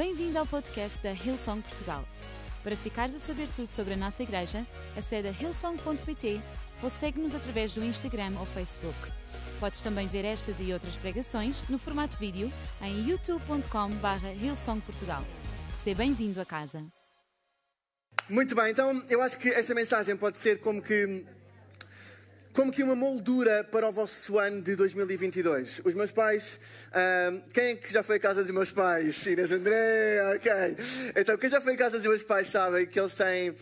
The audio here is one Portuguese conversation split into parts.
Bem-vindo ao podcast da Hillsong Portugal. Para ficares a saber tudo sobre a nossa igreja, acede a hillsong.pt ou segue-nos através do Instagram ou Facebook. Podes também ver estas e outras pregações no formato vídeo em youtube.com.br hillsongportugal. Seja bem-vindo a casa. Muito bem, então eu acho que esta mensagem pode ser como que como que uma moldura para o vosso ano de 2022. Os meus pais, quem é que já foi à casa dos meus pais? Inês André, ok. Então, quem já foi à casa dos meus pais sabe que eles têm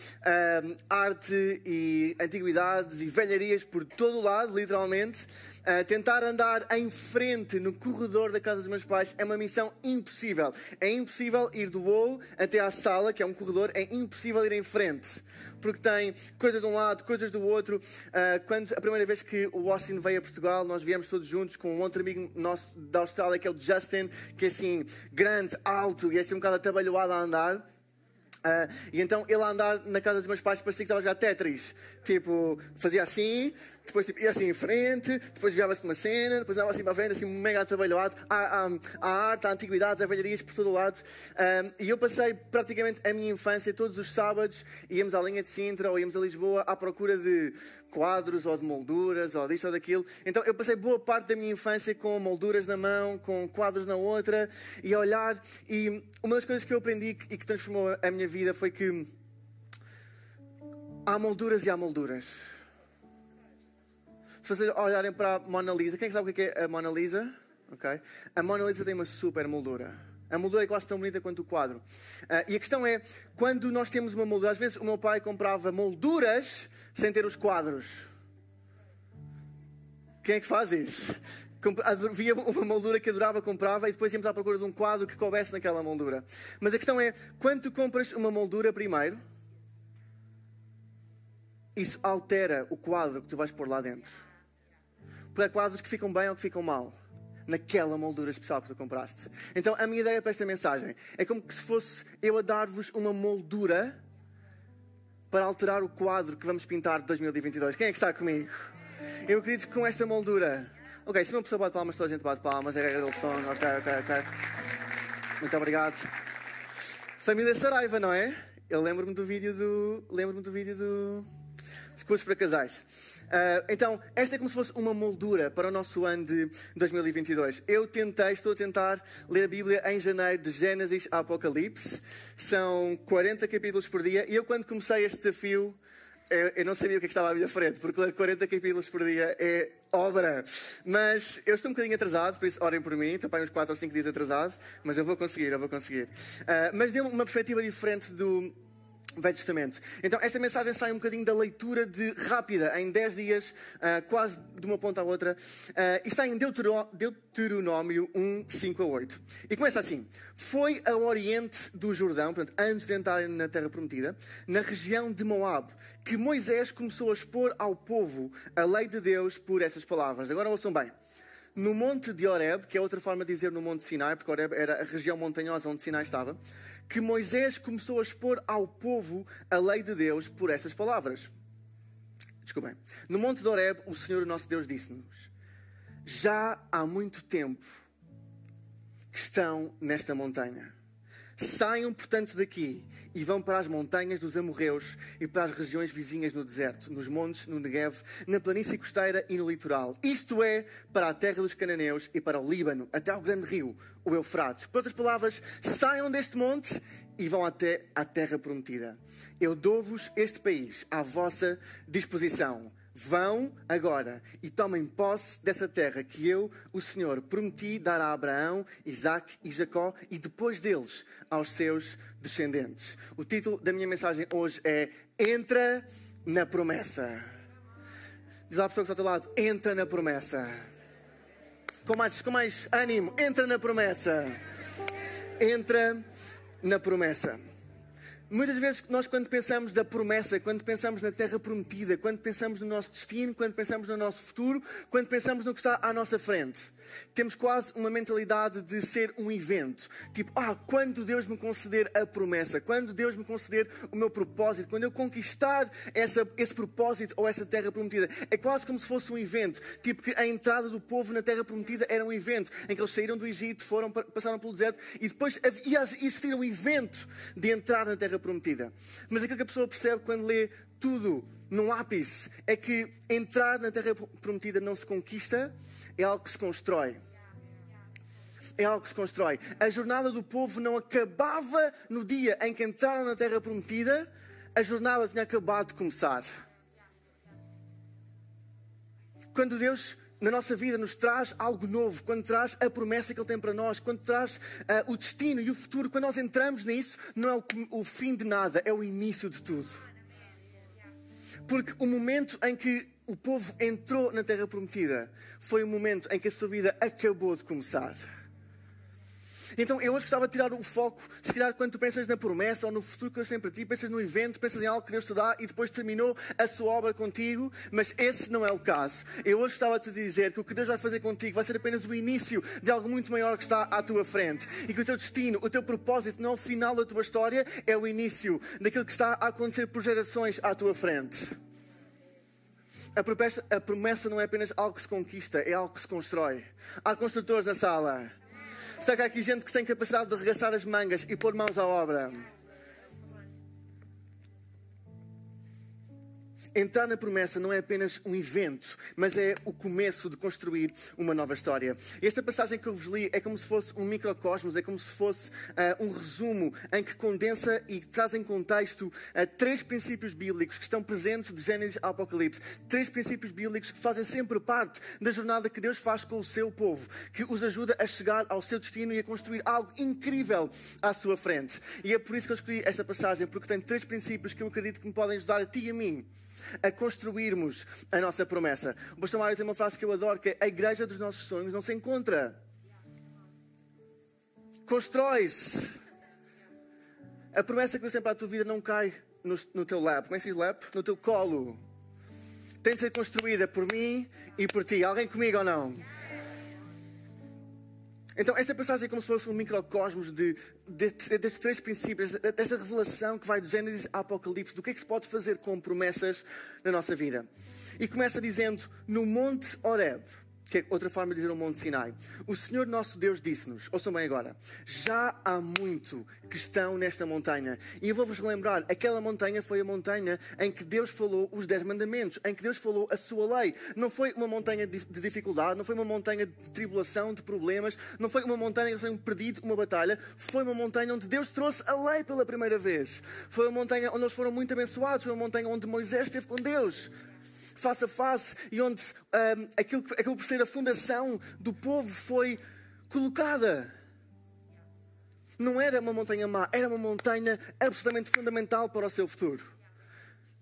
arte e antiguidades e velharias por todo o lado, literalmente. Uh, tentar andar em frente no corredor da casa dos meus pais é uma missão impossível. É impossível ir do hall até à sala, que é um corredor, é impossível ir em frente. Porque tem coisas de um lado, coisas do outro. Uh, quando a primeira vez que o Austin veio a Portugal, nós viemos todos juntos com um outro amigo nosso da Austrália, que é o Justin, que é assim, grande, alto e é assim um bocado atabalhoado a andar. Uh, e então ele a andar na casa dos meus pais parecia que estava a jogar Tetris. Tipo, fazia assim, depois tipo, ia assim em frente, depois virava-se uma cena, depois andava assim para a frente, assim mega há, há arte, há antiguidades, há velharias por todo o lado. Um, e eu passei praticamente a minha infância, todos os sábados, íamos à linha de Sintra ou íamos a Lisboa à procura de quadros ou de molduras ou disto ou daquilo. Então eu passei boa parte da minha infância com molduras na mão, com quadros na outra e a olhar. E uma das coisas que eu aprendi e que transformou a minha vida foi que há molduras e há molduras se vocês olharem para a Mona Lisa, quem é sabe o que é a Mona Lisa? Okay. A Mona Lisa tem uma super moldura. A moldura é quase tão bonita quanto o quadro. Uh, e a questão é, quando nós temos uma moldura, às vezes o meu pai comprava molduras sem ter os quadros. Quem é que faz isso? Havia uma moldura que adorava, comprava e depois íamos à procura de um quadro que coubesse naquela moldura. Mas a questão é, quando tu compras uma moldura primeiro, isso altera o quadro que tu vais pôr lá dentro para quadros que ficam bem ou que ficam mal. Naquela moldura especial que tu compraste. Então, a minha ideia para esta mensagem é como se fosse eu a dar-vos uma moldura para alterar o quadro que vamos pintar de 2022. Quem é que está comigo? Eu acredito que com esta moldura. Ok, se uma pessoa bate palmas, toda a gente bate palmas, é regra do som. Ok, ok, ok. Muito obrigado. Família Saraiva, não é? Eu lembro-me do vídeo do. Lembro-me do vídeo do. Discursos para casais. Uh, então, esta é como se fosse uma moldura para o nosso ano de 2022. Eu tentei, estou a tentar ler a Bíblia em janeiro, de Gênesis a Apocalipse. São 40 capítulos por dia. E eu, quando comecei este desafio, eu, eu não sabia o que, é que estava à minha frente, porque ler 40 capítulos por dia é obra. Mas eu estou um bocadinho atrasado, por isso orem por mim. Estou para uns 4 ou 5 dias atrasado, mas eu vou conseguir, eu vou conseguir. Uh, mas deu uma perspectiva diferente do Velho Testamento. Então, esta mensagem sai um bocadinho da leitura de rápida, em 10 dias, uh, quase de uma ponta à outra, uh, e está em Deuteronômio 1, 5 a 8. E começa assim: Foi ao oriente do Jordão, portanto, antes de entrarem na Terra Prometida, na região de Moab, que Moisés começou a expor ao povo a lei de Deus por estas palavras. Agora ouçam bem. No monte de Horeb, que é outra forma de dizer no monte Sinai, porque Horeb era a região montanhosa onde Sinai estava, que Moisés começou a expor ao povo a lei de Deus por estas palavras. Desculpem. No Monte de Horeb, o Senhor nosso Deus disse-nos: Já há muito tempo que estão nesta montanha. Saiam, portanto, daqui e vão para as montanhas dos amorreus e para as regiões vizinhas no deserto, nos montes, no Negev, na planície costeira e no litoral. Isto é, para a terra dos cananeus e para o Líbano, até ao grande rio, o Eufrates. Por outras palavras, saiam deste monte e vão até à terra prometida. Eu dou-vos este país à vossa disposição. Vão agora e tomem posse dessa terra que eu, o Senhor, prometi dar a Abraão, Isaac e Jacó e depois deles aos seus descendentes. O título da minha mensagem hoje é Entra na promessa. Diz à pessoa que está ao teu lado: Entra na promessa. Com mais, com mais ânimo, entra na promessa. Entra na promessa. Muitas vezes nós quando pensamos da promessa, quando pensamos na terra prometida, quando pensamos no nosso destino, quando pensamos no nosso futuro, quando pensamos no que está à nossa frente, temos quase uma mentalidade de ser um evento. Tipo, ah, quando Deus me conceder a promessa, quando Deus me conceder o meu propósito, quando eu conquistar essa, esse propósito ou essa terra prometida, é quase como se fosse um evento. Tipo que a entrada do povo na terra prometida era um evento em que eles saíram do Egito, foram, passaram pelo deserto e depois ia existir um evento de entrar na terra prometida. Mas aquilo que a pessoa percebe quando lê tudo num ápice é que entrar na terra prometida não se conquista, é algo que se constrói. É algo que se constrói. A jornada do povo não acabava no dia em que entraram na terra prometida, a jornada tinha acabado de começar. Quando Deus na nossa vida nos traz algo novo, quando traz a promessa que Ele tem para nós, quando traz uh, o destino e o futuro, quando nós entramos nisso, não é o, o fim de nada, é o início de tudo. Porque o momento em que o povo entrou na Terra Prometida foi o momento em que a sua vida acabou de começar. Então eu hoje gostava de tirar o foco, se calhar quando tu pensas na promessa ou no futuro que Deus tem para ti, pensas no evento, pensas em algo que Deus te dá e depois terminou a sua obra contigo, mas esse não é o caso. Eu hoje gostava de te dizer que o que Deus vai fazer contigo vai ser apenas o início de algo muito maior que está à tua frente e que o teu destino, o teu propósito não é o final da tua história, é o início daquilo que está a acontecer por gerações à tua frente. A promessa, a promessa não é apenas algo que se conquista, é algo que se constrói. Há construtores na sala. Está cá aqui gente que tem capacidade de arregaçar as mangas e pôr mãos à obra. Entrar na promessa não é apenas um evento, mas é o começo de construir uma nova história. Esta passagem que eu vos li é como se fosse um microcosmos, é como se fosse uh, um resumo em que condensa e traz em contexto uh, três princípios bíblicos que estão presentes de Gênesis ao Apocalipse. Três princípios bíblicos que fazem sempre parte da jornada que Deus faz com o seu povo, que os ajuda a chegar ao seu destino e a construir algo incrível à sua frente. E é por isso que eu escolhi esta passagem, porque tem três princípios que eu acredito que me podem ajudar a ti e a mim a construirmos a nossa promessa. O pastor Mário tem uma frase que eu adoro, que é a igreja dos nossos sonhos não se encontra. Constrói-se. A promessa que Deus tem para a tua vida não cai no, no teu lap. Como é que se diz lap? No teu colo. Tem de ser construída por mim e por ti. Alguém comigo ou não? Então, esta passagem é como se fosse um microcosmos de, de, de, destes três princípios, desta revelação que vai do Gênesis ao Apocalipse, do que é que se pode fazer com promessas na nossa vida. E começa dizendo: No Monte Horeb que é outra forma de dizer o Monte Sinai. O Senhor nosso Deus disse-nos, ouçam bem agora, já há muito que estão nesta montanha. E eu vou-vos lembrar, aquela montanha foi a montanha em que Deus falou os dez mandamentos, em que Deus falou a sua lei. Não foi uma montanha de dificuldade, não foi uma montanha de tribulação, de problemas, não foi uma montanha que foi um perdido, uma batalha. Foi uma montanha onde Deus trouxe a lei pela primeira vez. Foi uma montanha onde eles foram muito abençoados, foi uma montanha onde Moisés esteve com Deus face a face e onde um, aquilo, aquilo por ser a fundação do povo foi colocada. Não era uma montanha má, era uma montanha absolutamente fundamental para o seu futuro.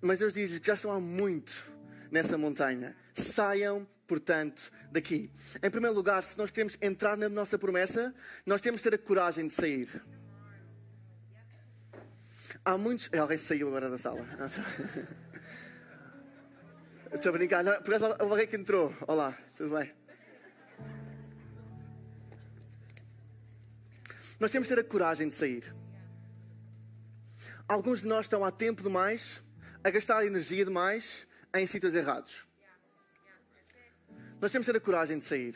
Mas Deus diz que já estão há muito nessa montanha. Saiam, portanto, daqui. Em primeiro lugar, se nós queremos entrar na nossa promessa, nós temos de ter a coragem de sair. Há muitos. Alguém saiu agora da sala. Estou a brincar. Não, por acaso, alguém que entrou. Olá, tudo bem? Nós temos de ter a coragem de sair. Alguns de nós estão há tempo demais a gastar energia demais em sítios errados. Nós temos de ter a coragem de sair.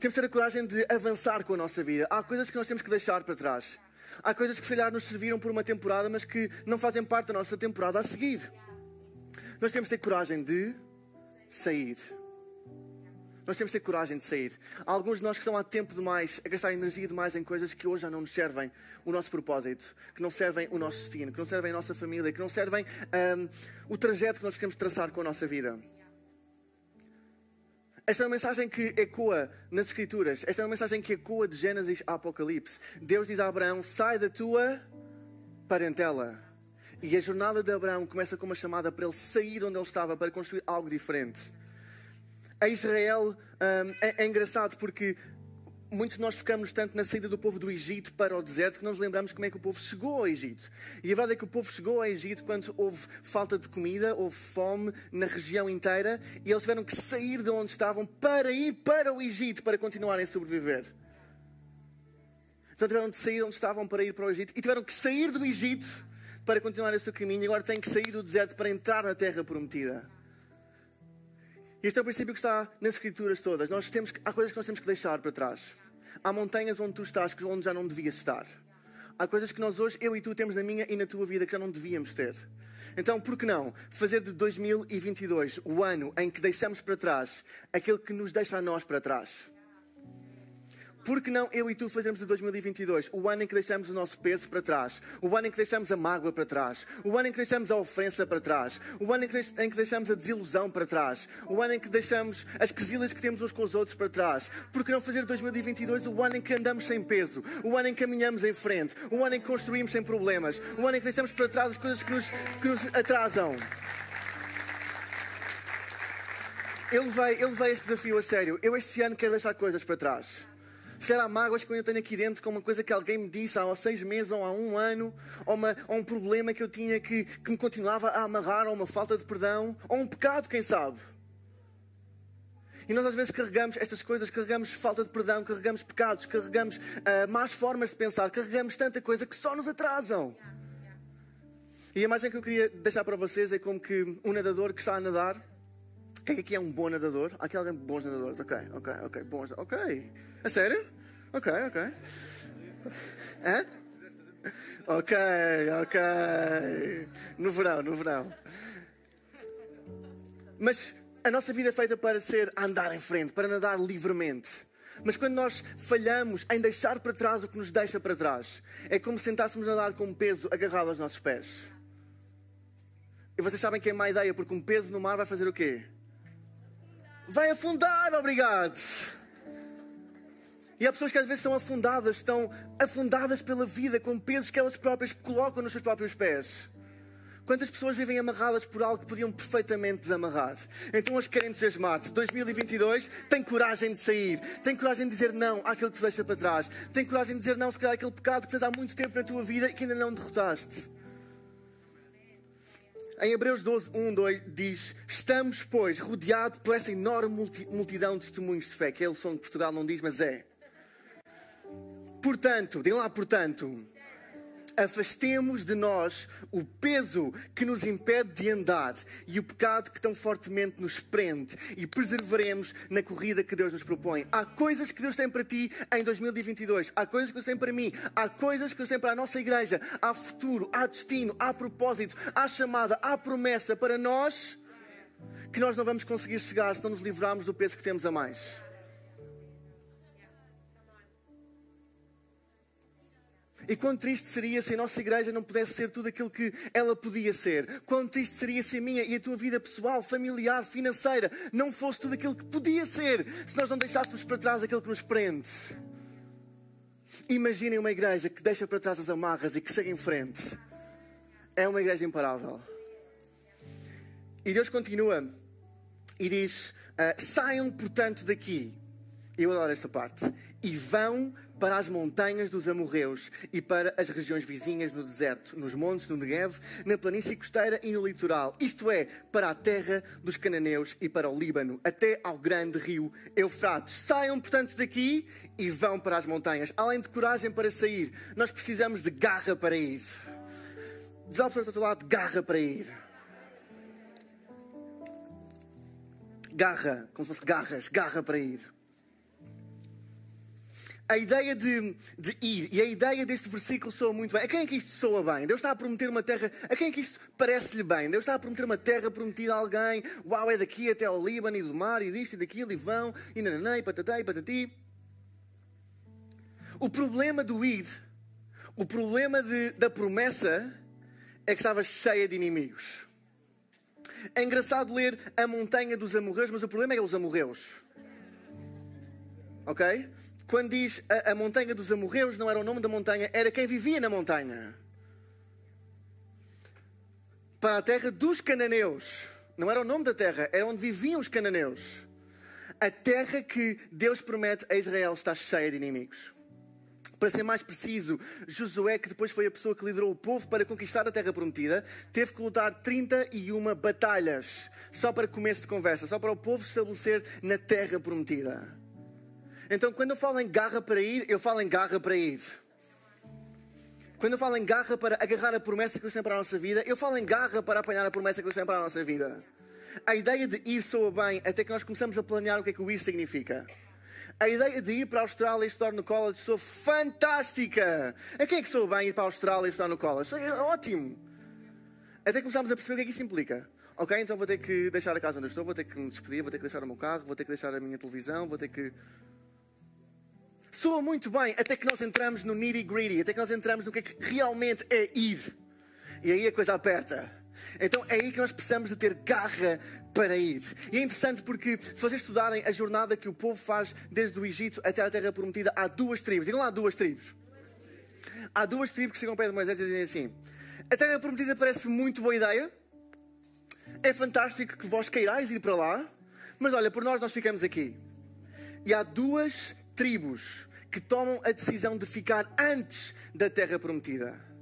Temos de ter a coragem de avançar com a nossa vida. Há coisas que nós temos que deixar para trás. Há coisas que se calhar nos serviram por uma temporada, mas que não fazem parte da nossa temporada a seguir. Nós temos de ter coragem de sair. Nós temos de ter coragem de sair. Há alguns de nós que estão há tempo demais a gastar energia demais em coisas que hoje já não nos servem o nosso propósito, que não servem o nosso destino, que não servem a nossa família, que não servem um, o trajeto que nós queremos traçar com a nossa vida. Esta é uma mensagem que ecoa nas Escrituras. Esta é uma mensagem que ecoa de Gênesis a Apocalipse. Deus diz a Abraão: sai da tua parentela e a jornada de Abraão começa com uma chamada para ele sair de onde ele estava para construir algo diferente. A Israel um, é, é engraçado porque muitos de nós focamos tanto na saída do povo do Egito para o deserto que não nos lembramos como é que o povo chegou ao Egito. E a verdade é que o povo chegou ao Egito quando houve falta de comida, houve fome na região inteira e eles tiveram que sair de onde estavam para ir para o Egito para continuarem a sobreviver. Então tiveram de sair onde estavam para ir para o Egito e tiveram que sair do Egito para continuar o seu caminho agora têm que sair do deserto para entrar na terra prometida. Este é o princípio que está nas escrituras todas. Nós temos, há coisas que nós temos que deixar para trás. Há montanhas onde tu estás, onde já não devias estar. Há coisas que nós hoje, eu e tu, temos na minha e na tua vida que já não devíamos ter. Então, por que não fazer de 2022 o ano em que deixamos para trás aquilo que nos deixa a nós para trás? Por que não eu e tu fazemos de 2022 o ano em que deixamos o nosso peso para trás, o ano em que deixamos a mágoa para trás, o ano em que deixamos a ofensa para trás, o ano em que, deixamos a desilusão para trás, o ano em que deixamos as quesilhas que temos uns com os outros para trás? Por que não fazer de 2022 o ano em que andamos sem peso, o ano em que caminhamos em frente, o ano em que construímos sem problemas, o ano em que deixamos para trás as coisas que nos, que nos atrasam? Eu levei, eu levei este desafio a sério. Eu este ano quero deixar coisas para trás. Se calhar há mágoas que eu tenho aqui dentro com uma coisa que alguém me disse há seis meses ou há um ano, ou, uma, ou um problema que eu tinha que, que me continuava a amarrar, ou uma falta de perdão, ou um pecado, quem sabe. E nós às vezes carregamos estas coisas, carregamos falta de perdão, carregamos pecados, carregamos uh, más formas de pensar, carregamos tanta coisa que só nos atrasam. E a imagem que eu queria deixar para vocês é como que um nadador que está a nadar. Quem aqui é um bom nadador? Há aqui alguém bons nadadores? Ok, ok, ok, bons. Ok. A sério? Ok, ok. Hã? Ok, ok. No verão, no verão. Mas a nossa vida é feita para ser andar em frente, para nadar livremente. Mas quando nós falhamos em deixar para trás o que nos deixa para trás, é como se tentássemos nadar com um peso agarrado aos nossos pés. E vocês sabem que é má ideia, porque um peso no mar vai fazer o quê? Vai afundar, obrigado. E há pessoas que às vezes estão afundadas, estão afundadas pela vida com pesos que elas próprias colocam nos seus próprios pés. Quantas pessoas vivem amarradas por algo que podiam perfeitamente desamarrar? Então hoje querem entusiasmar-te. 2022 tem coragem de sair. Tem coragem de dizer não àquilo que te deixa para trás. Tem coragem de dizer não, se calhar, àquele pecado que tens há muito tempo na tua vida e que ainda não derrotaste. Em Hebreus 12, 1, 2 diz: Estamos, pois, rodeados por esta enorme multidão de testemunhos de fé, que é o som de Portugal não diz, mas é. Portanto, digam lá, portanto, afastemos de nós o peso que nos impede de andar e o pecado que tão fortemente nos prende e preservaremos na corrida que Deus nos propõe. Há coisas que Deus tem para ti em 2022, há coisas que Deus tem para mim, há coisas que Deus tem para a nossa igreja, há futuro, há destino, há propósito, há chamada, há promessa para nós que nós não vamos conseguir chegar se não nos livrarmos do peso que temos a mais. E quão triste seria se a nossa igreja não pudesse ser tudo aquilo que ela podia ser. Quão triste seria se a minha e a tua vida pessoal, familiar, financeira não fosse tudo aquilo que podia ser se nós não deixássemos para trás aquilo que nos prende. Imaginem uma igreja que deixa para trás as amarras e que segue em frente. É uma igreja imparável. E Deus continua e diz: uh, Saiam, portanto, daqui. Eu adoro esta parte. E vão para as montanhas dos amorreus e para as regiões vizinhas no deserto, nos montes do Negev, na planície costeira e no litoral, isto é, para a terra dos cananeus e para o Líbano, até ao grande rio Eufrates. Saiam, portanto, daqui e vão para as montanhas. Além de coragem para sair, nós precisamos de garra para ir. Diz ao outro lado, garra para ir. Garra, como se fosse garras, garra para ir a ideia de, de, ir e a ideia deste versículo soa muito bem. A quem é que isto soa bem? Deus está a prometer uma terra. A quem é que isto parece-lhe bem? Deus está a prometer uma terra prometida a alguém. Uau, é daqui até ao Líbano e do mar e disto e daquilo e vão e nananã e patatá e patati. O problema do ir, o problema de, da promessa é que estava cheia de inimigos. É engraçado ler a montanha dos amorreus, mas o problema é os amorreus. Ok? Quando diz a, a montanha dos amorreus, não era o nome da montanha, era quem vivia na montanha. Para a terra dos cananeus. Não era o nome da terra, era onde viviam os cananeus. a terra que Deus promete a Israel está cheia de inimigos. Para ser mais preciso, Josué, que depois foi a pessoa que liderou o povo para conquistar a terra prometida, teve que lutar 31 batalhas só para começo de conversa, só para o povo se estabelecer na terra prometida. Então, quando eu falo em garra para ir, eu falo em garra para ir. Quando eu falo em garra para agarrar a promessa que Deus tem para a nossa vida, eu falo em garra para apanhar a promessa que Deus tem para a nossa vida. A ideia de ir soa bem até que nós começamos a planear o que é que o ir significa. A ideia de ir para a Austrália e estudar no college sou fantástica. A quem é que sou bem ir para a Austrália e estudar no college? Ótimo. Até começámos a perceber o que é que isso implica. Ok, então vou ter que deixar a casa onde eu estou, vou ter que me despedir, vou ter que deixar o meu carro, vou ter que deixar a minha televisão, vou ter que. Soa muito bem até que nós entramos no nitty gritty, até que nós entramos no que é que realmente é ir. E aí a coisa aperta. Então é aí que nós precisamos de ter garra para ir. E é interessante porque, se vocês estudarem a jornada que o povo faz desde o Egito até a Terra Prometida, há duas tribos. Digam lá, duas tribos. Há duas tribos que chegam ao pé de Moisés e dizem assim: A Terra Prometida parece muito boa ideia, é fantástico que vós queirais ir para lá, mas olha, por nós nós ficamos aqui. E há duas tribos que tomam a decisão de ficar antes da Terra Prometida.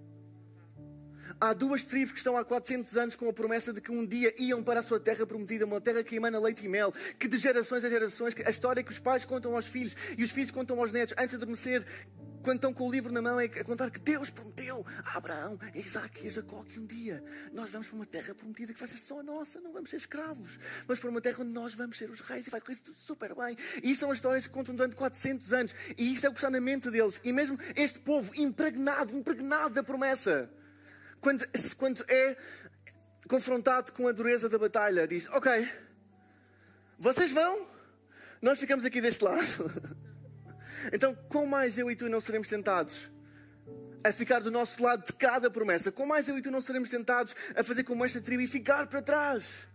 Há duas tribos que estão há 400 anos com a promessa de que um dia iam para a sua terra prometida, uma terra que emana leite e mel, que de gerações a gerações, a história que os pais contam aos filhos e os filhos contam aos netos antes de adormecer, quando estão com o livro na mão, é a contar que Deus prometeu a Abraão, a Isaac e a Jacó que um dia nós vamos para uma terra prometida que vai ser só nossa, não vamos ser escravos, mas para uma terra onde nós vamos ser os reis e vai correr tudo super bem. E isto são as histórias que contam durante 400 anos, e isto é o que está na mente deles. E mesmo este povo impregnado, impregnado da promessa quando, quando é confrontado com a dureza da batalha, diz: Ok, vocês vão, nós ficamos aqui deste lado. então, com mais eu e tu não seremos tentados a ficar do nosso lado de cada promessa? Com mais eu e tu não seremos tentados a fazer como esta tribo e ficar para trás?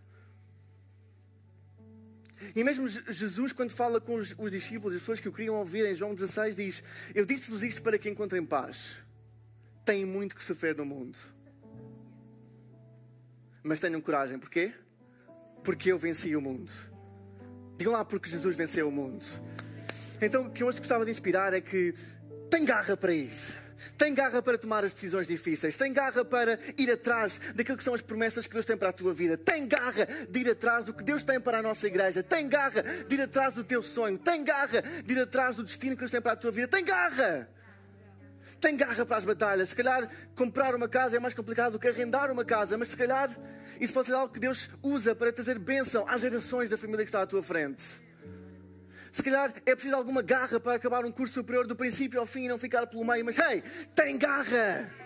E mesmo Jesus, quando fala com os, os discípulos, as pessoas que o queriam ouvir, em João 16, diz: Eu disse-vos isto para que encontrem paz. Têm muito que sofrer no mundo mas tenham coragem. Porquê? Porque eu venci o mundo. Digam lá porque Jesus venceu o mundo. Então o que eu hoje gostava de inspirar é que tem garra para ir. Tem garra para tomar as decisões difíceis. Tem garra para ir atrás daquilo que são as promessas que Deus tem para a tua vida. Tem garra de ir atrás do que Deus tem para a nossa igreja. Tem garra de ir atrás do teu sonho. Tem garra de ir atrás do destino que Deus tem para a tua vida. Tem garra tem garra para as batalhas. Se calhar comprar uma casa é mais complicado do que arrendar uma casa, mas se calhar isso pode ser algo que Deus usa para trazer bênção às gerações da família que está à tua frente. Se calhar é preciso alguma garra para acabar um curso superior do princípio ao fim e não ficar pelo meio, mas hey, tem garra!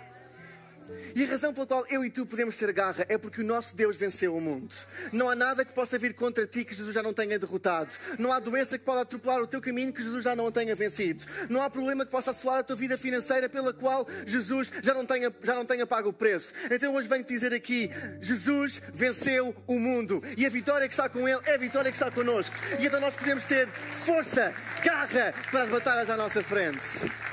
E a razão pela qual eu e tu podemos ter garra é porque o nosso Deus venceu o mundo. Não há nada que possa vir contra ti que Jesus já não tenha derrotado. Não há doença que possa atropelar o teu caminho que Jesus já não tenha vencido. Não há problema que possa assolar a tua vida financeira pela qual Jesus já não tenha, já não tenho pago o preço. Então hoje venho-te dizer aqui: Jesus venceu o mundo. E a vitória que está com Ele é a vitória que está connosco. E então nós podemos ter força, garra para as batalhas à nossa frente.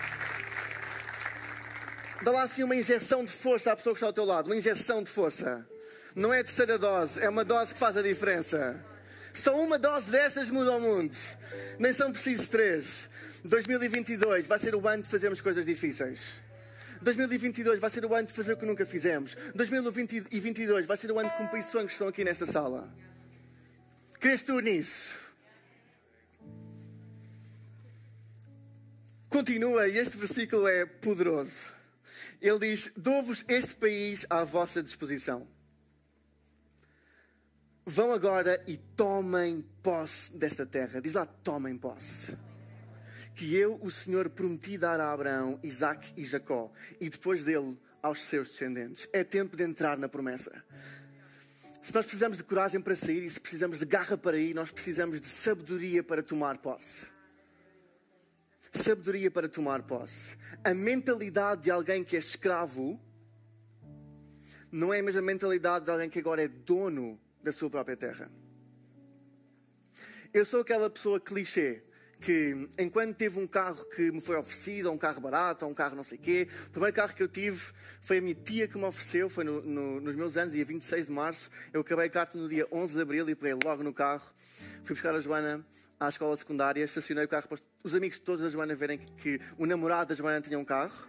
Dá lá assim uma injeção de força à pessoa que está ao teu lado. Uma injeção de força. Não é a terceira dose, é uma dose que faz a diferença. Só uma dose destas muda o mundo. Nem são precisos três. 2022 vai ser o ano de fazermos coisas difíceis. 2022 vai ser o ano de fazer o que nunca fizemos. 2022 vai ser o ano de cumprir sonhos que estão aqui nesta sala. Crês tu nisso? Continua, e este versículo é poderoso. Ele diz: Dou-vos este país à vossa disposição. Vão agora e tomem posse desta terra. Diz lá: tomem posse. Que eu, o Senhor, prometi dar a Abraão, Isaac e Jacó, e depois dele aos seus descendentes. É tempo de entrar na promessa. Se nós precisamos de coragem para sair e se precisamos de garra para ir, nós precisamos de sabedoria para tomar posse sabedoria para tomar posse. A mentalidade de alguém que é escravo não é a mesma mentalidade de alguém que agora é dono da sua própria terra. Eu sou aquela pessoa clichê que, enquanto teve um carro que me foi oferecido, ou um carro barato, ou um carro não sei o quê, o primeiro carro que eu tive foi a minha tia que me ofereceu, foi no, no, nos meus anos, dia 26 de março. Eu acabei a carta no dia 11 de abril e peguei logo no carro. Fui buscar a Joana à escola secundária, estacionei o carro para os amigos todos da Joana verem que, que o namorado da Joana tinha um carro.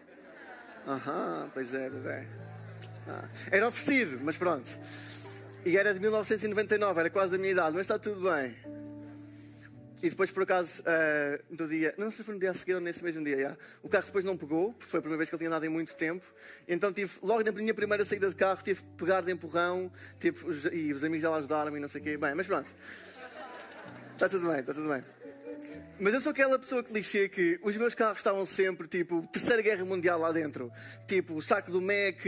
Aham, pois é, bebê. Ah, era oferecido, mas pronto. E era de 1999, era quase a minha idade, mas está tudo bem. E depois, por acaso, uh, no dia, não sei se foi no dia a seguir ou nesse mesmo dia, o carro depois não pegou, porque foi a primeira vez que ele tinha andado em muito tempo. Então, tive, logo na minha primeira saída de carro, tive que pegar de empurrão, tipo, e os amigos dela ajudaram-me e não sei o quê. Bem, mas pronto. Está tudo bem, está tudo bem. Mas eu sou aquela pessoa clichê que os meus carros estavam sempre tipo Terceira Guerra Mundial lá dentro. Tipo o saco do Mac,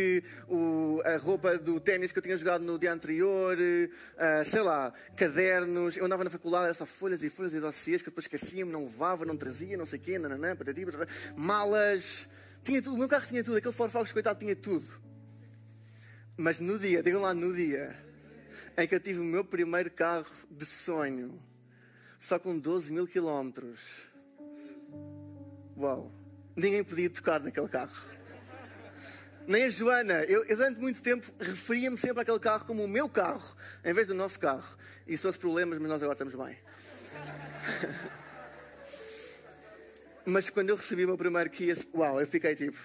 o, a roupa do ténis que eu tinha jogado no dia anterior, uh, sei lá, cadernos. Eu andava na faculdade, era só folhas e folhas e dossiês que eu depois esquecia-me, não levava, não trazia, não sei o quê, nananã, patati, patati, malas. Tinha tudo, o meu carro tinha tudo, aquele Ford Focus, coitado, tinha tudo. Mas no dia, digam lá no dia, em que eu tive o meu primeiro carro de sonho só com 12 mil quilómetros. Uau! Ninguém podia tocar naquele carro. Nem a Joana. Eu, eu durante muito tempo referia-me sempre àquele carro como o meu carro, em vez do nosso carro. Isso trouxe problemas, mas nós agora estamos bem. mas quando eu recebi o meu primeiro Kia, uau, eu fiquei tipo.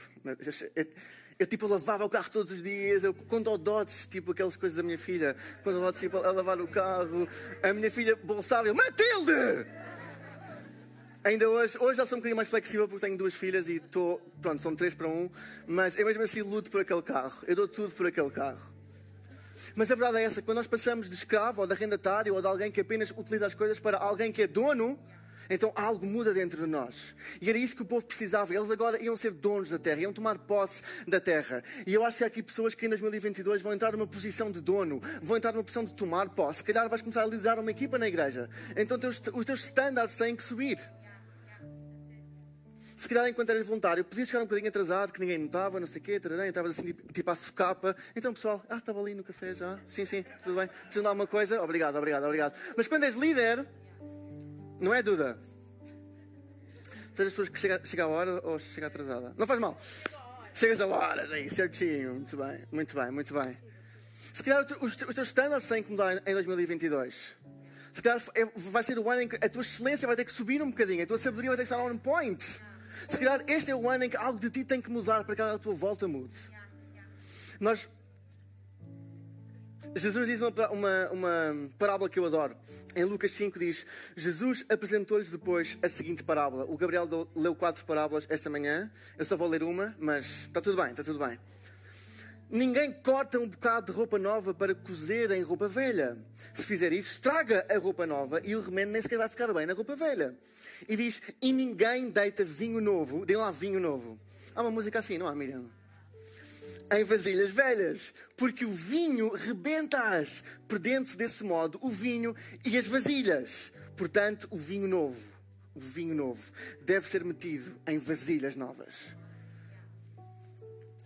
Eu, tipo lavava o carro todos os dias, eu quando ao dotes, tipo aquelas coisas da minha filha, quando ao dotes tipo, a lavar o carro, a minha filha bolsava, eu, Matilde! Ainda hoje, hoje já sou um bocadinho mais flexível porque tenho duas filhas e estou, pronto, são três para um, mas eu mesmo assim luto por aquele carro, eu dou tudo por aquele carro. Mas a verdade é essa, quando nós passamos de escravo ou de arrendatário ou de alguém que apenas utiliza as coisas para alguém que é dono, então algo muda dentro de nós. E era isso que o povo precisava. Eles agora iam ser donos da terra, iam tomar posse da terra. E eu acho que há aqui pessoas que em 2022 vão entrar numa posição de dono, vão entrar numa posição de tomar posse. Se calhar vais começar a liderar uma equipa na igreja. Então os teus standards têm que subir. Se calhar enquanto eras voluntário, podias chegar um bocadinho atrasado, que ninguém notava, não sei o quê, estavas assim tipo, tipo à socapa. Então pessoal, ah, estava ali no café já. Sim, sim, tudo bem. Precisam de alguma coisa? Obrigado, obrigado, obrigado. Mas quando és líder, não é, Duda? És as pessoas que chega, chega a hora ou chega atrasada? Não faz mal. Chegas a hora, aí, certinho. Muito bem, muito bem, muito bem. Se calhar os, os teus standards têm que mudar em 2022. Se calhar é, vai ser o ano em que a tua excelência vai ter que subir um bocadinho, a tua sabedoria vai ter que estar on point. Se calhar este é o ano em que algo de ti tem que mudar para que a tua volta mude. Nós Jesus diz uma, uma, uma, parábola que eu adoro. Em Lucas 5 diz: Jesus apresentou-lhes depois a seguinte parábola. O Gabriel leu quatro parábolas esta manhã. Eu só vou ler uma, mas está tudo bem, está tudo bem. Ninguém corta um bocado de roupa nova para cozer em roupa velha. Se fizer isso, estraga a roupa nova e o remendo nem sequer vai ficar bem na roupa velha. E diz: E ninguém deita vinho novo, dê lá vinho novo. Há uma música assim, não há, Miriam? Em vasilhas velhas, porque o vinho rebenta-as, perdendo-se desse modo o vinho e as vasilhas. Portanto, o vinho novo, o vinho novo, deve ser metido em vasilhas novas.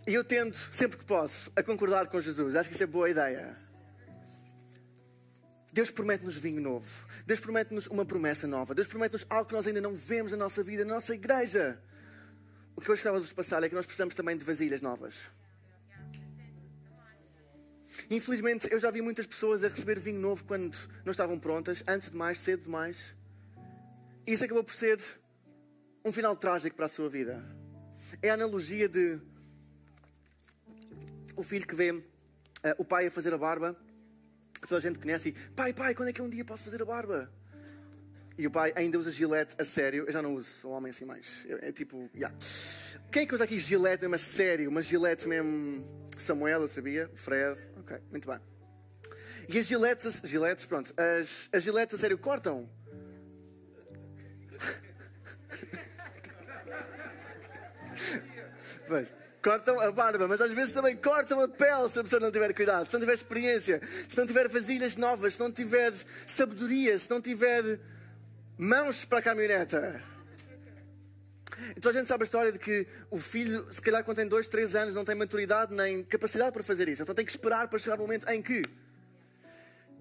E eu tento, sempre que posso, a concordar com Jesus. Acho que isso é boa ideia. Deus promete-nos vinho novo. Deus promete-nos uma promessa nova. Deus promete-nos algo que nós ainda não vemos na nossa vida, na nossa igreja. O que eu gostava de vos passar é que nós precisamos também de vasilhas novas. Infelizmente, eu já vi muitas pessoas a receber vinho novo quando não estavam prontas, antes de mais, cedo demais. E isso acabou por ser um final trágico para a sua vida. É a analogia de o filho que vê uh, o pai a fazer a barba, que toda a gente conhece, e pai, pai, quando é que um dia posso fazer a barba? E o pai ainda usa gilete a sério. Eu já não uso, sou um homem assim mais. É, é tipo, yeah. Quem é que usa aqui gilete mesmo a sério? Uma gilete mesmo. Samuel, eu sabia. Fred. Ok, muito bem. E as giletes, giletes pronto, as, as giletes a sério cortam? Cortam a barba, mas às vezes também cortam a pele se a pessoa não tiver cuidado, se não tiver experiência, se não tiver vasilhas novas, se não tiver sabedoria, se não tiver mãos para a caminhoneta. Então a gente sabe a história de que o filho, se calhar quando tem dois, três anos, não tem maturidade nem capacidade para fazer isso. Então tem que esperar para chegar o momento em que.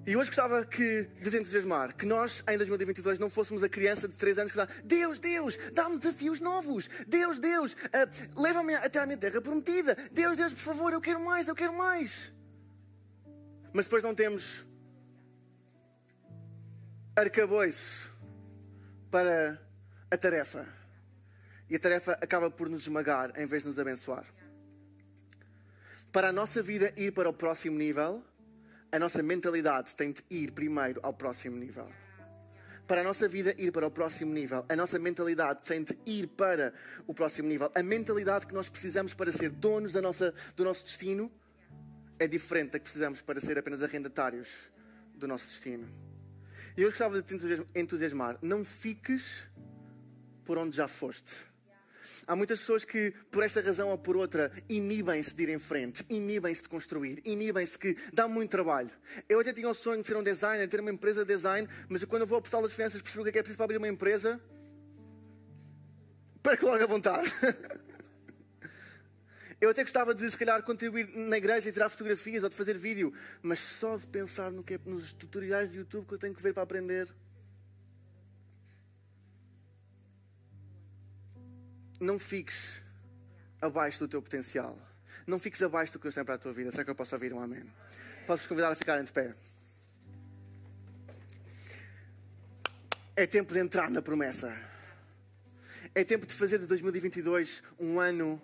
E hoje gostava que, de entusiasmar, que nós, em 2022, não fôssemos a criança de 3 anos que dá Deus, Deus, dá-me desafios novos. Deus, Deus, uh, leva-me até à minha terra prometida. Deus, Deus, por favor, eu quero mais, eu quero mais. Mas depois não temos arcabouço para a tarefa. E a tarefa acaba por nos esmagar em vez de nos abençoar. Para a nossa vida ir para o próximo nível, a nossa mentalidade tem de ir primeiro ao próximo nível. Para a nossa vida ir para o próximo nível, a nossa mentalidade tem de ir para o próximo nível. A mentalidade que nós precisamos para ser donos da nossa, do nosso destino é diferente da que precisamos para ser apenas arrendatários do nosso destino. E eu gostava de te entusiasmar. Não fiques por onde já foste. Há muitas pessoas que, por esta razão ou por outra, inibem-se de ir em frente, inibem-se de construir, inibem-se que dá muito trabalho. Eu até tinha o sonho de ser um designer, de ter uma empresa de design, mas quando eu vou ao portal das finanças percebo o que é, é preciso para abrir uma empresa. Perco logo a vontade. Eu até gostava de, se calhar, contribuir na igreja e tirar fotografias ou de fazer vídeo, mas só de pensar no que é, nos tutoriais de YouTube que eu tenho que ver para aprender. Não fiques abaixo do teu potencial. Não fiques abaixo do que Deus tem para a tua vida. Será que eu posso ouvir um amém? Posso-vos convidar a ficarem de pé. É tempo de entrar na promessa. É tempo de fazer de 2022 um ano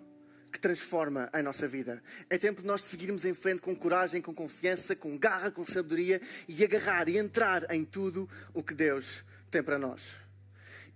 que transforma a nossa vida. É tempo de nós seguirmos em frente com coragem, com confiança, com garra, com sabedoria e agarrar e entrar em tudo o que Deus tem para nós.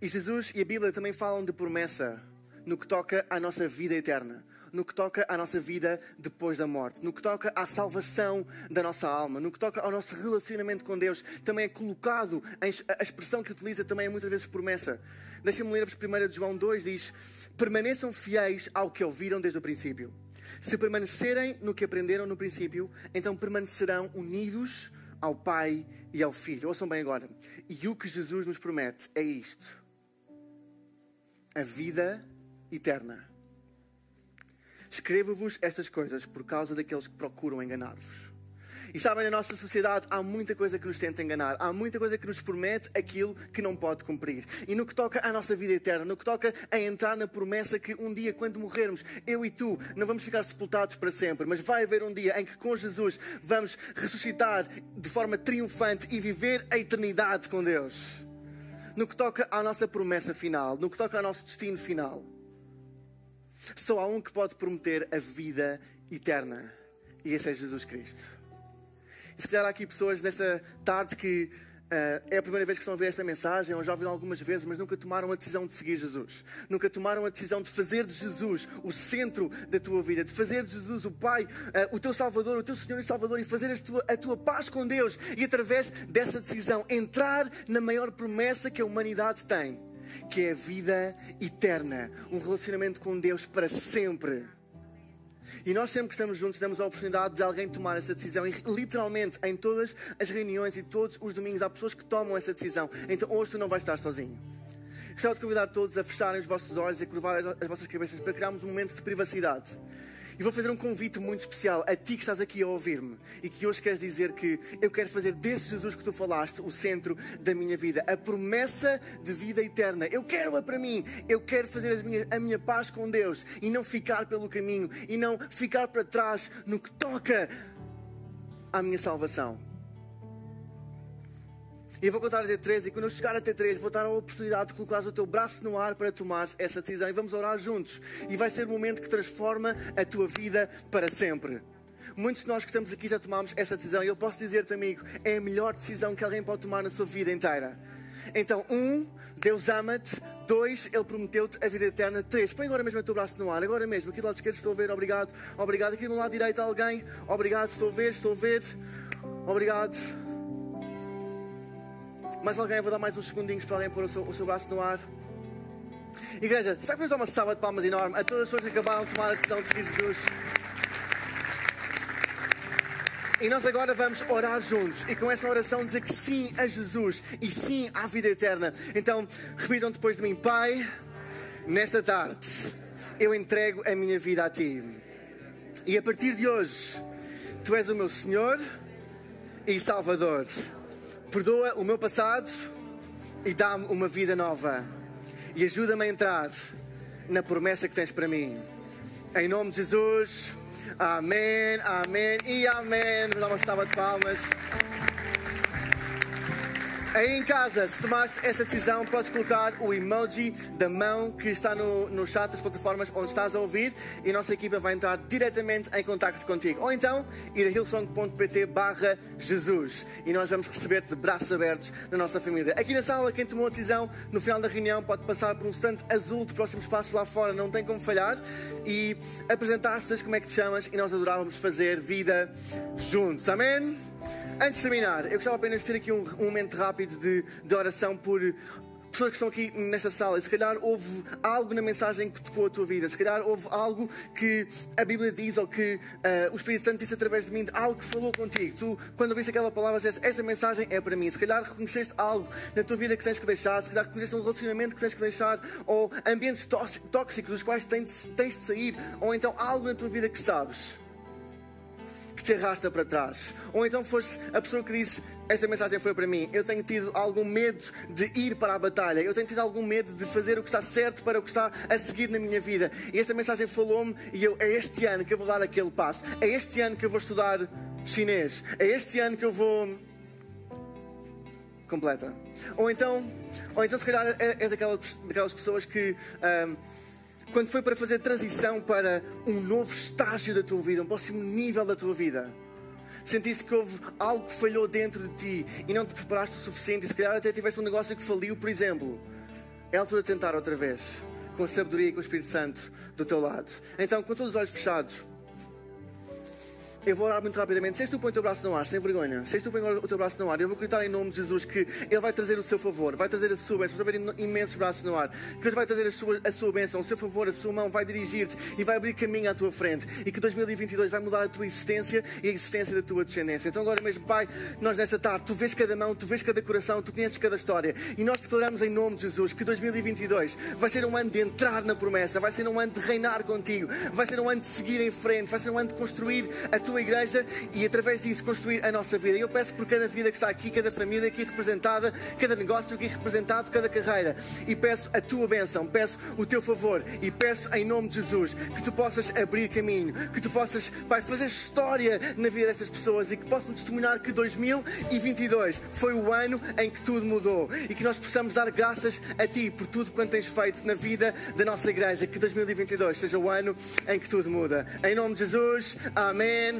E Jesus e a Bíblia também falam de promessa no que toca à nossa vida eterna, no que toca à nossa vida depois da morte, no que toca à salvação da nossa alma, no que toca ao nosso relacionamento com Deus, também é colocado, a expressão que utiliza também é muitas vezes promessa. Deixem-me ler-vos 1 João 2, diz: Permaneçam fiéis ao que ouviram desde o princípio. Se permanecerem no que aprenderam no princípio, então permanecerão unidos ao Pai e ao Filho. Ouçam bem agora. E o que Jesus nos promete é isto: a vida eterna. Escrevo-vos estas coisas por causa daqueles que procuram enganar-vos. E sabem, na nossa sociedade há muita coisa que nos tenta enganar, há muita coisa que nos promete aquilo que não pode cumprir. E no que toca à nossa vida eterna, no que toca a entrar na promessa que um dia, quando morrermos, eu e tu não vamos ficar sepultados para sempre, mas vai haver um dia em que com Jesus vamos ressuscitar de forma triunfante e viver a eternidade com Deus. No que toca à nossa promessa final, no que toca ao nosso destino final. Só há um que pode prometer a vida eterna. E esse é Jesus Cristo. E se calhar há aqui pessoas nesta tarde que uh, é a primeira vez que estão a ver esta mensagem, ou já ouviram algumas vezes, mas nunca tomaram a decisão de seguir Jesus. Nunca tomaram a decisão de fazer de Jesus o centro da tua vida, de fazer de Jesus o Pai, uh, o teu Salvador, o teu Senhor e Salvador, e fazer a tua, a tua paz com Deus. E através dessa decisão, entrar na maior promessa que a humanidade tem que é a vida eterna, um relacionamento com Deus para sempre. E nós sempre que estamos juntos damos a oportunidade de alguém tomar essa decisão. E literalmente em todas as reuniões e todos os domingos há pessoas que tomam essa decisão. Então hoje tu não vais estar sozinho. Gostava de convidar todos a fecharem os vossos olhos e curvar as vossas cabeças para criarmos um momento de privacidade. E vou fazer um convite muito especial a ti que estás aqui a ouvir-me e que hoje queres dizer que eu quero fazer desse Jesus que tu falaste o centro da minha vida, a promessa de vida eterna. Eu quero-a para mim, eu quero fazer a minha paz com Deus e não ficar pelo caminho e não ficar para trás no que toca à minha salvação. E vou contar até três, e quando eu chegar até três, vou dar a oportunidade de colocar o teu braço no ar para tomar essa decisão. E vamos orar juntos. E vai ser o momento que transforma a tua vida para sempre. Muitos de nós que estamos aqui já tomamos essa decisão. E eu posso dizer-te, amigo, é a melhor decisão que alguém pode tomar na sua vida inteira. Então, um, Deus ama-te. Dois, Ele prometeu-te a vida eterna. Três, põe agora mesmo o teu braço no ar. Agora mesmo, aqui do lado esquerdo estou a ver. Obrigado. Obrigado. Aqui do lado direito alguém. Obrigado. Estou a ver. Estou a ver. Obrigado. Mais alguém? Vou dar mais uns segundinhos para alguém pôr o seu, o seu braço no ar. Igreja, será que podemos dar uma salva de palmas enorme a todas as pessoas que acabaram de tomar a decisão de seguir Jesus? E nós agora vamos orar juntos e com essa oração dizer que sim a Jesus e sim à vida eterna. Então, repitam depois de mim: Pai, nesta tarde eu entrego a minha vida a Ti. E a partir de hoje, Tu és o meu Senhor e Salvador perdoa o meu passado e dá-me uma vida nova. E ajuda-me a entrar na promessa que tens para mim. Em nome de Jesus, amém, amém e amém. Vamos dar uma salva de palmas. Aí em casa, se tomaste essa decisão, podes colocar o emoji da mão que está no, no chat das plataformas onde estás a ouvir e a nossa equipa vai entrar diretamente em contato contigo. Ou então, ir a hillsong.pt barra Jesus e nós vamos receber-te de braços abertos na nossa família. Aqui na sala, quem tomou a decisão, no final da reunião, pode passar por um stand azul de próximo espaço lá fora, não tem como falhar, e apresentar-te como é que te chamas e nós adorávamos fazer vida juntos. Amém? Antes de terminar, eu gostava apenas de ter aqui um, um momento rápido de, de oração por pessoas que estão aqui nesta sala, se calhar houve algo na mensagem que tocou a tua vida, se calhar houve algo que a Bíblia diz ou que uh, o Espírito Santo disse através de mim, algo que falou contigo. Tu, quando ouviste aquela palavra, disseste, esta mensagem é para mim. Se calhar reconheceste algo na tua vida que tens que deixar, se calhar reconheceste um relacionamento que tens que deixar, ou ambientes tóxicos dos quais tens, tens de sair, ou então algo na tua vida que sabes que te arrasta para trás. Ou então foste a pessoa que disse: Esta mensagem foi para mim. Eu tenho tido algum medo de ir para a batalha. Eu tenho tido algum medo de fazer o que está certo para o que está a seguir na minha vida. E esta mensagem falou-me. E eu, é este ano que eu vou dar aquele passo. É este ano que eu vou estudar chinês. É este ano que eu vou. Completa. Ou então, ou então se calhar é, és daquelas, pessoas que. Um, quando foi para fazer transição para um novo estágio da tua vida, um próximo nível da tua vida, sentiste que houve algo que falhou dentro de ti e não te preparaste o suficiente, e se calhar até tiveste um negócio que faliu, por exemplo, é a altura de tentar outra vez, com a sabedoria e com o Espírito Santo do teu lado. Então, com todos os olhos fechados, eu vou orar muito rapidamente. Se és tu põe o teu braço no ar, sem vergonha. Se és tu põe o teu braço no ar, eu vou gritar em nome de Jesus que Ele vai trazer o seu favor, vai trazer a sua bênção. Estou a ver imensos braços no ar. Que Deus vai trazer a sua, a sua bênção, o seu favor, a sua mão, vai dirigir-te e vai abrir caminho à tua frente. E que 2022 vai mudar a tua existência e a existência da tua descendência. Então, agora mesmo, Pai, nós nesta tarde, tu vês cada mão, tu vês cada coração, tu conheces cada história. E nós declaramos em nome de Jesus que 2022 vai ser um ano de entrar na promessa, vai ser um ano de reinar contigo, vai ser um ano de seguir em frente, vai ser um ano de construir a tua igreja e através disso construir a nossa vida. E eu peço por cada vida que está aqui, cada família aqui representada, cada negócio aqui representado, cada carreira. E peço a tua bênção, peço o teu favor e peço em nome de Jesus que tu possas abrir caminho, que tu possas, Pai, fazer história na vida destas pessoas e que possam testemunhar que 2022 foi o ano em que tudo mudou e que nós possamos dar graças a Ti por tudo quanto tens feito na vida da nossa igreja. Que 2022 seja o ano em que tudo muda. Em nome de Jesus, amém,